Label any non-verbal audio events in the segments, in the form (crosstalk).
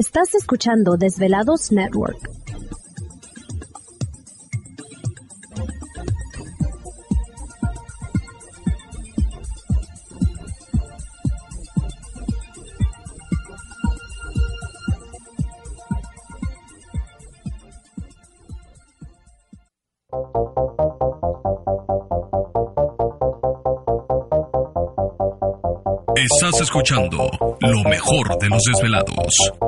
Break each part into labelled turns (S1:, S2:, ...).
S1: Estás escuchando Desvelados Network.
S2: Estás escuchando lo mejor de los desvelados.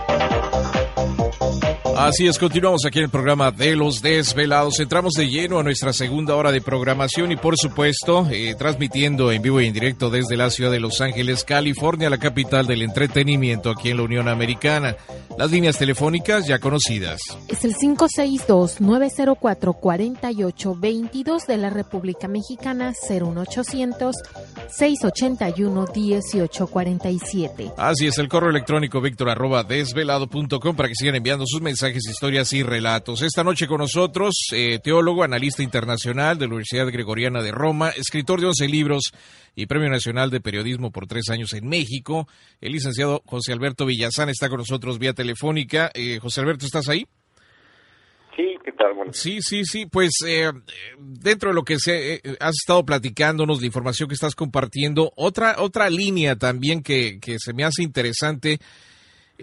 S3: Así es, continuamos aquí en el programa de los desvelados. Entramos de lleno a nuestra segunda hora de programación y por supuesto eh, transmitiendo en vivo y en directo desde la ciudad de Los Ángeles, California, la capital del entretenimiento aquí en la Unión Americana. Las líneas telefónicas ya conocidas.
S4: Es el 562-904-4822 de la República Mexicana, 01800-681-1847.
S3: Así es, el correo electrónico víctor arroba desvelado.com para que sigan enviando sus mensajes historias y relatos. Esta noche con nosotros, eh, teólogo, analista internacional de la Universidad Gregoriana de Roma, escritor de 11 libros y Premio Nacional de Periodismo por tres años en México. El licenciado José Alberto Villazán está con nosotros vía telefónica. Eh, José Alberto, ¿estás ahí?
S5: Sí, ¿qué tal?
S3: Sí, sí, sí, pues eh, dentro de lo que se, has estado platicándonos, la información que estás compartiendo, otra, otra línea también que, que se me hace interesante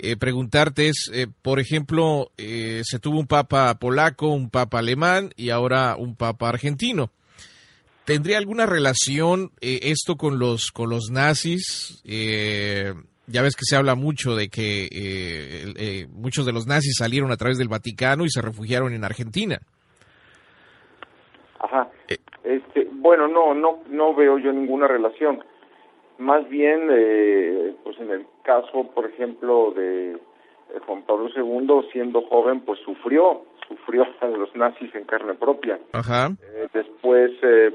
S3: eh, preguntarte es, eh, por ejemplo, eh, se tuvo un papa polaco, un papa alemán y ahora un papa argentino. ¿Tendría alguna relación esto con los con los nazis? Ya ves que se habla mucho de que muchos de los nazis salieron a través del Vaticano y se refugiaron en Argentina.
S5: Ajá. Este, bueno, no, no, no veo yo ninguna relación más bien, eh, pues en el caso, por ejemplo, de eh, Juan Pablo II, siendo joven, pues sufrió, sufrió (laughs) a los nazis en carne propia.
S3: Ajá.
S5: Eh, después,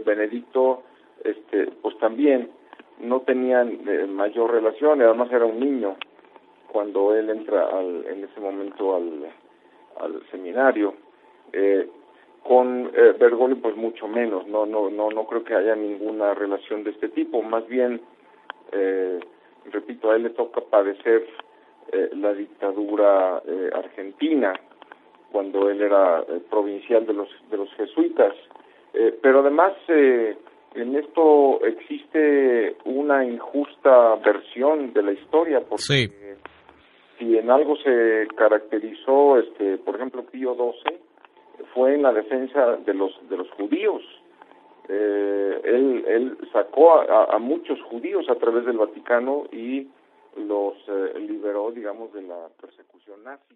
S5: Benedicto, este, pues también no tenían mayor relación, además era un niño cuando él entra al, en ese momento al, seminario. con Bergoglio, pues mucho menos, no, no, no, no creo que haya ninguna relación de este tipo, más bien eh, repito, a él le toca padecer eh, la dictadura eh, argentina cuando él era eh, provincial de los de los jesuitas, pero además en esto existe una injusta versión de la historia porque si en algo se caracterizó, este, por ejemplo, Pío XII fue en la defensa de los de los judíos eh, él, él sacó a, muchos judíos a través del Vaticano y los eh, liberó, digamos, de la persecución nazi.